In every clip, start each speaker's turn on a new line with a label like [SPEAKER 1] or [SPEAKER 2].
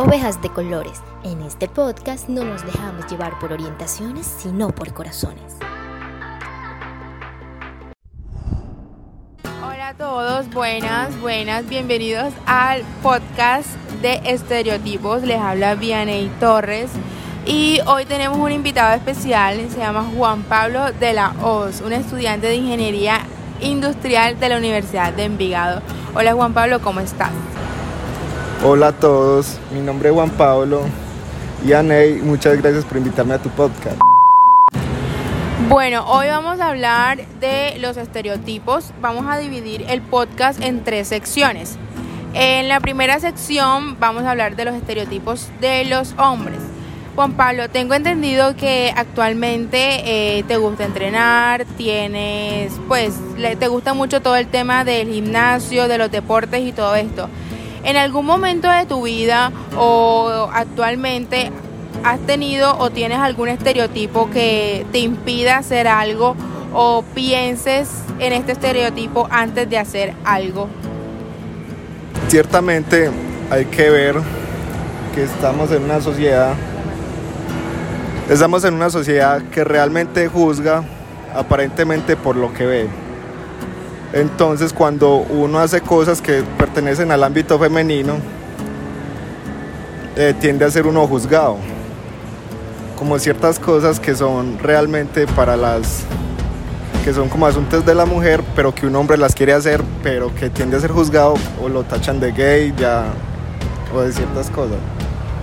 [SPEAKER 1] Ovejas de Colores. En este podcast no nos dejamos llevar por orientaciones, sino por corazones.
[SPEAKER 2] Hola a todos, buenas, buenas, bienvenidos al podcast de estereotipos. Les habla Vianey Torres. Y hoy tenemos un invitado especial, se llama Juan Pablo de la Hoz, un estudiante de Ingeniería Industrial de la Universidad de Envigado. Hola Juan Pablo, ¿cómo estás?
[SPEAKER 3] Hola a todos, mi nombre es Juan Pablo y Aney, muchas gracias por invitarme a tu podcast.
[SPEAKER 2] Bueno, hoy vamos a hablar de los estereotipos. Vamos a dividir el podcast en tres secciones. En la primera sección vamos a hablar de los estereotipos de los hombres. Juan Pablo, tengo entendido que actualmente eh, te gusta entrenar, tienes, pues, te gusta mucho todo el tema del gimnasio, de los deportes y todo esto. ¿En algún momento de tu vida o actualmente has tenido o tienes algún estereotipo que te impida hacer algo o pienses en este estereotipo antes de hacer algo?
[SPEAKER 3] Ciertamente hay que ver que estamos en una sociedad Estamos en una sociedad que realmente juzga aparentemente por lo que ve. Entonces cuando uno hace cosas que pertenecen al ámbito femenino, eh, tiende a ser uno juzgado. Como ciertas cosas que son realmente para las que son como asuntos de la mujer, pero que un hombre las quiere hacer, pero que tiende a ser juzgado o lo tachan de gay ya o de ciertas cosas.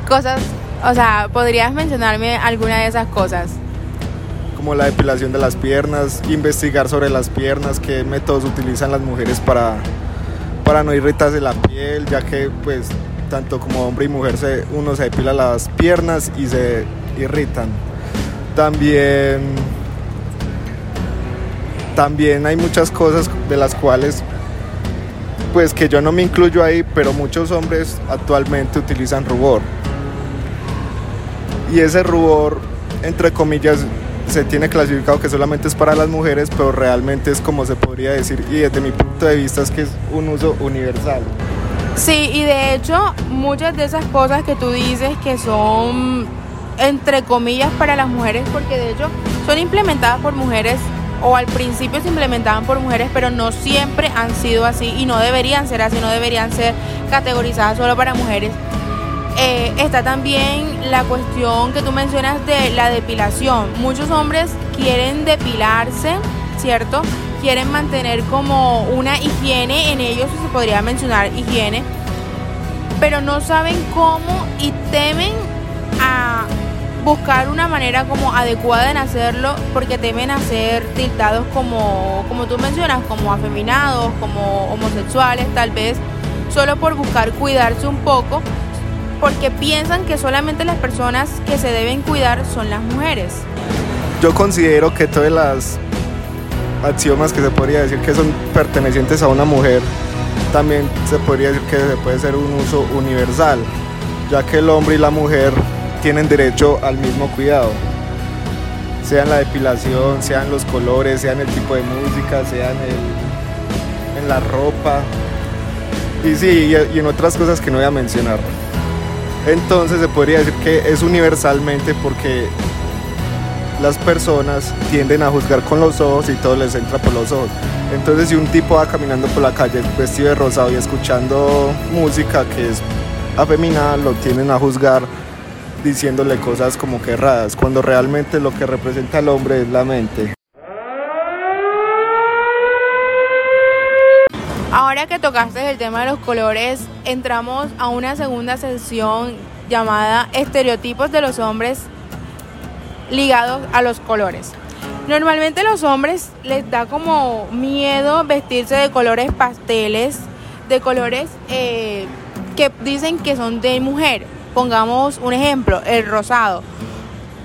[SPEAKER 2] Cosas o sea, ¿podrías mencionarme alguna de esas cosas?
[SPEAKER 3] Como la depilación de las piernas, investigar sobre las piernas, qué métodos utilizan las mujeres para, para no irritarse la piel, ya que pues tanto como hombre y mujer se, uno se depila las piernas y se irritan. También, también hay muchas cosas de las cuales pues que yo no me incluyo ahí, pero muchos hombres actualmente utilizan rubor y ese rubor, entre comillas, se tiene clasificado que solamente es para las mujeres, pero realmente es como se podría decir, y desde mi punto de vista es que es un uso universal.
[SPEAKER 2] Sí, y de hecho muchas de esas cosas que tú dices que son entre comillas para las mujeres, porque de hecho son implementadas por mujeres o al principio se implementaban por mujeres, pero no siempre han sido así y no deberían ser así, no deberían ser categorizadas solo para mujeres. Eh, está también la cuestión que tú mencionas de la depilación. Muchos hombres quieren depilarse, ¿cierto? Quieren mantener como una higiene en ellos, se podría mencionar higiene, pero no saben cómo y temen a buscar una manera como adecuada en hacerlo porque temen a ser tildados como, como tú mencionas, como afeminados, como homosexuales tal vez, solo por buscar cuidarse un poco porque piensan que solamente las personas que se deben cuidar son las mujeres.
[SPEAKER 3] Yo considero que todas las axiomas que se podría decir que son pertenecientes a una mujer, también se podría decir que se puede ser un uso universal, ya que el hombre y la mujer tienen derecho al mismo cuidado, sea en la depilación, sean los colores, sean el tipo de música, sea en, en la ropa, y sí, y en otras cosas que no voy a mencionar. Entonces se podría decir que es universalmente porque las personas tienden a juzgar con los ojos y todo les entra por los ojos. Entonces si un tipo va caminando por la calle vestido de rosado y escuchando música que es afeminada, lo tienden a juzgar diciéndole cosas como que erradas, cuando realmente lo que representa al hombre es la mente.
[SPEAKER 2] Ahora que tocaste el tema de los colores, entramos a una segunda sesión llamada Estereotipos de los hombres ligados a los colores. Normalmente los hombres les da como miedo vestirse de colores pasteles, de colores eh, que dicen que son de mujer. Pongamos un ejemplo, el rosado.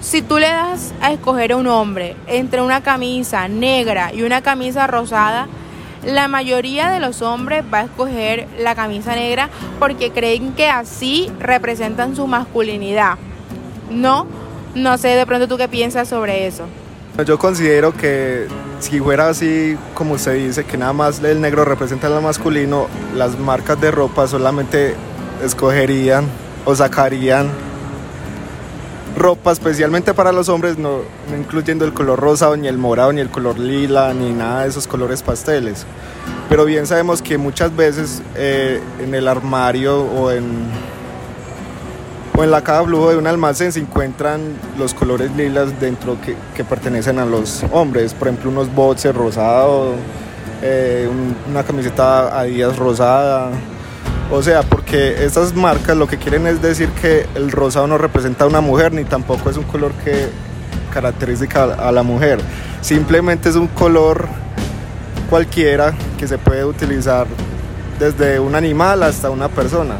[SPEAKER 2] Si tú le das a escoger a un hombre entre una camisa negra y una camisa rosada, la mayoría de los hombres va a escoger la camisa negra porque creen que así representan su masculinidad. No, no sé de pronto tú qué piensas sobre eso.
[SPEAKER 3] Yo considero que si fuera así como se dice, que nada más el negro representa lo masculino, las marcas de ropa solamente escogerían o sacarían ropa especialmente para los hombres, no, incluyendo el color rosado, ni el morado, ni el color lila, ni nada de esos colores pasteles. Pero bien sabemos que muchas veces eh, en el armario o en, o en la caja flujo de un almacén se encuentran los colores lilas dentro que, pertenecen a los hombres. Por ejemplo, unos boxers rosados, eh, una camiseta Adidas rosada o sea, porque estas marcas lo que quieren es decir que el rosado no representa a una mujer ni tampoco es un color que caracteriza a la mujer. Simplemente es un color cualquiera que se puede utilizar desde un animal hasta una persona.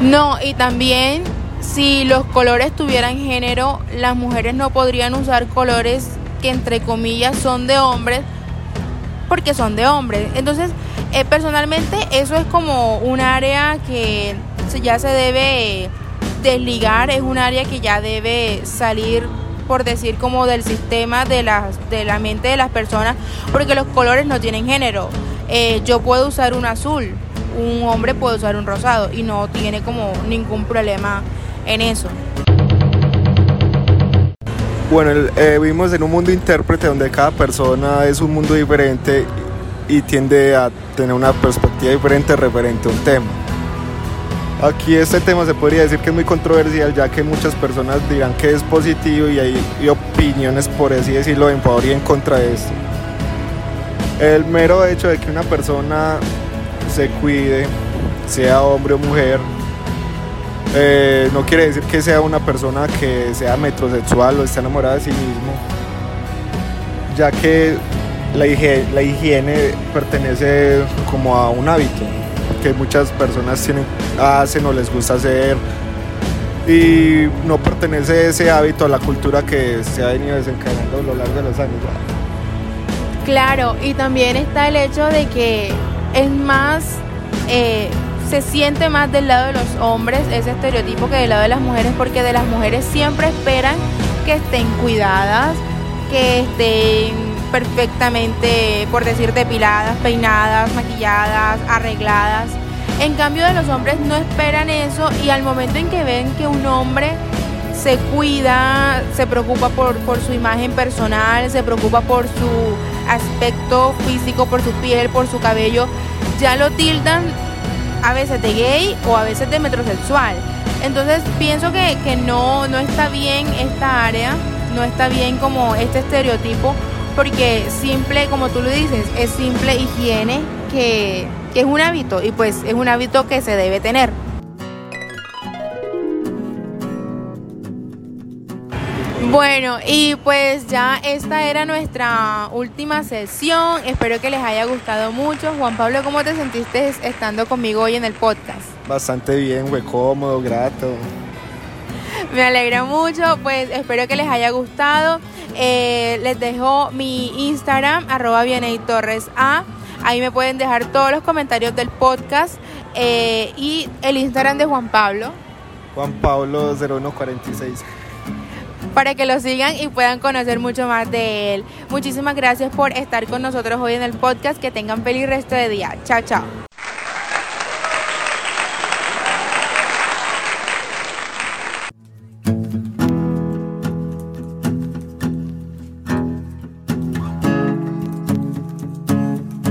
[SPEAKER 2] No, y también si los colores tuvieran género, las mujeres no podrían usar colores que entre comillas son de hombres porque son de hombres. Entonces, eh, personalmente eso es como un área que ya se debe desligar, es un área que ya debe salir por decir como del sistema de la, de la mente de las personas, porque los colores no tienen género. Eh, yo puedo usar un azul, un hombre puede usar un rosado y no tiene como ningún problema en eso.
[SPEAKER 3] Bueno, eh, vivimos en un mundo intérprete donde cada persona es un mundo diferente y tiende a tener una perspectiva diferente referente a un tema. Aquí este tema se podría decir que es muy controversial ya que muchas personas dirán que es positivo y hay opiniones por así decirlo en favor y en contra de esto. El mero hecho de que una persona se cuide, sea hombre o mujer, eh, no quiere decir que sea una persona que sea metrosexual o esté enamorada de sí mismo, ya que la higiene, pertenece como a un hábito que muchas personas tienen, hacen o les gusta hacer y no pertenece ese hábito a la cultura que se ha venido desencadenando a lo largo de los años.
[SPEAKER 2] Claro, y también está el hecho de que es más, eh, se siente más del lado de los hombres ese estereotipo que del lado de las mujeres, porque de las mujeres siempre esperan que estén cuidadas, que estén perfectamente, por decir, depiladas, peinadas, maquilladas, arregladas. En cambio de los hombres no esperan eso y al momento en que ven que un hombre se cuida, se preocupa por, su imagen personal, se preocupa por su aspecto físico, por su piel, por su cabello, ya lo tildan a veces de gay o a veces de metrosexual. Entonces pienso que, que no, no está bien esta área, no está bien como este estereotipo porque simple, como tú lo dices, es simple higiene que, que es un hábito y pues es un hábito que se debe tener. Bueno, y pues ya esta era nuestra última sesión. Espero que les haya gustado mucho. Juan Pablo, ¿cómo te sentiste estando conmigo hoy en el podcast?
[SPEAKER 3] Bastante bien, fue cómodo, grato.
[SPEAKER 2] Me alegra mucho, pues espero que les haya gustado. Eh, les dejo mi Instagram, arroba Torres A. Ahí me pueden dejar todos los comentarios del podcast eh, y el Instagram de Juan Pablo.
[SPEAKER 3] Juan Pablo 0146.
[SPEAKER 2] Para que lo sigan y puedan conocer mucho más de él. Muchísimas gracias por estar con nosotros hoy en el podcast. Que tengan feliz resto de día. Chao, chao.